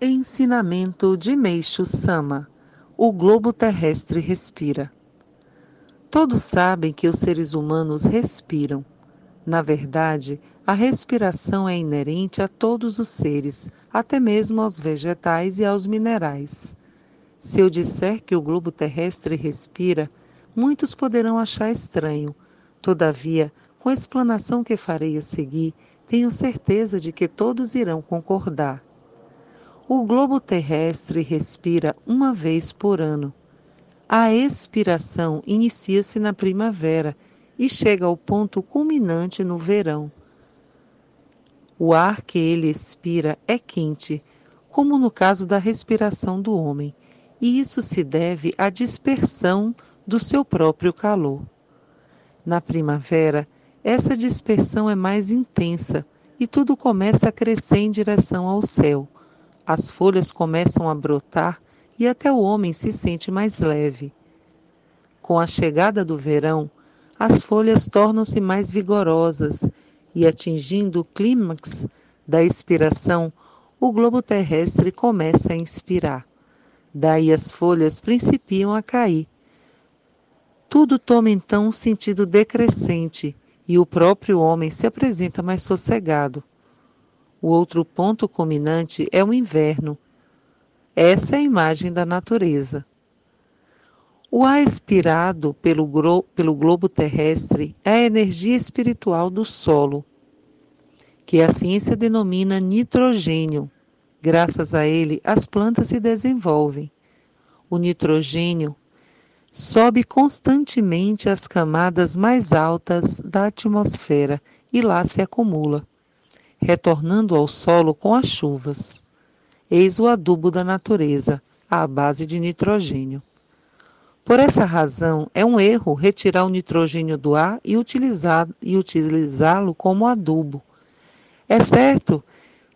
Ensinamento de Meixo Sama: O globo terrestre respira. Todos sabem que os seres humanos respiram. Na verdade, a respiração é inerente a todos os seres, até mesmo aos vegetais e aos minerais. Se eu disser que o globo terrestre respira, muitos poderão achar estranho. Todavia, com a explanação que farei a seguir, tenho certeza de que todos irão concordar. O globo terrestre respira uma vez por ano. A expiração inicia-se na primavera e chega ao ponto culminante no verão. O ar que ele expira é quente, como no caso da respiração do homem, e isso se deve à dispersão do seu próprio calor. Na primavera, essa dispersão é mais intensa e tudo começa a crescer em direção ao céu. As folhas começam a brotar e até o homem se sente mais leve. Com a chegada do verão, as folhas tornam-se mais vigorosas e atingindo o clímax da expiração, o globo terrestre começa a inspirar. Daí as folhas principiam a cair. Tudo toma então um sentido decrescente e o próprio homem se apresenta mais sossegado. O outro ponto culminante é o inverno. Essa é a imagem da natureza. O ar expirado pelo, pelo globo terrestre é a energia espiritual do solo, que a ciência denomina nitrogênio. Graças a ele, as plantas se desenvolvem. O nitrogênio sobe constantemente às camadas mais altas da atmosfera e lá se acumula, retornando ao solo com as chuvas. Eis o adubo da natureza, à base de nitrogênio. Por essa razão, é um erro retirar o nitrogênio do ar e utilizá-lo como adubo. É certo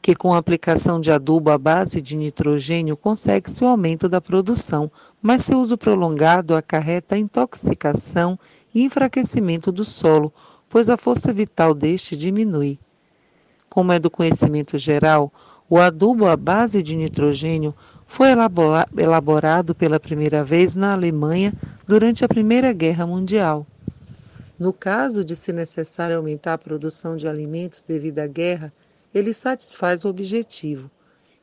que com a aplicação de adubo à base de nitrogênio consegue-se o aumento da produção, mas seu uso prolongado acarreta intoxicação e enfraquecimento do solo, pois a força vital deste diminui. Como é do conhecimento geral, o adubo à base de nitrogênio foi elaborado pela primeira vez na Alemanha durante a Primeira Guerra Mundial. No caso de se necessário aumentar a produção de alimentos devido à guerra, ele satisfaz o objetivo.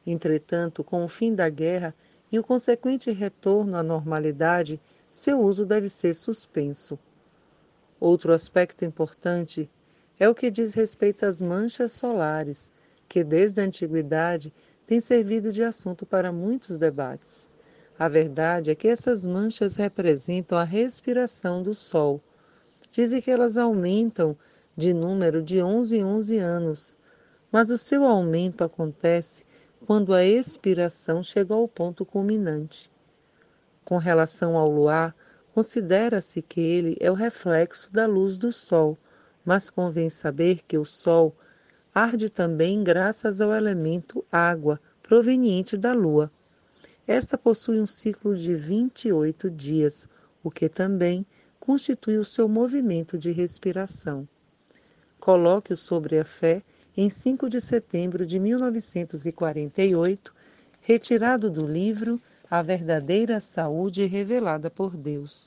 Entretanto, com o fim da guerra e o consequente retorno à normalidade, seu uso deve ser suspenso. Outro aspecto importante é o que diz respeito às manchas solares, que desde a antiguidade tem servido de assunto para muitos debates. A verdade é que essas manchas representam a respiração do Sol. Dizem que elas aumentam de número de 11 em 11 anos, mas o seu aumento acontece quando a expiração chega ao ponto culminante. Com relação ao luar, considera-se que ele é o reflexo da luz do Sol, mas convém saber que o Sol arde também graças ao elemento água, proveniente da Lua. Esta possui um ciclo de 28 dias, o que também constitui o seu movimento de respiração. Coloque-o sobre a fé em 5 de setembro de 1948, retirado do livro A Verdadeira Saúde Revelada por Deus.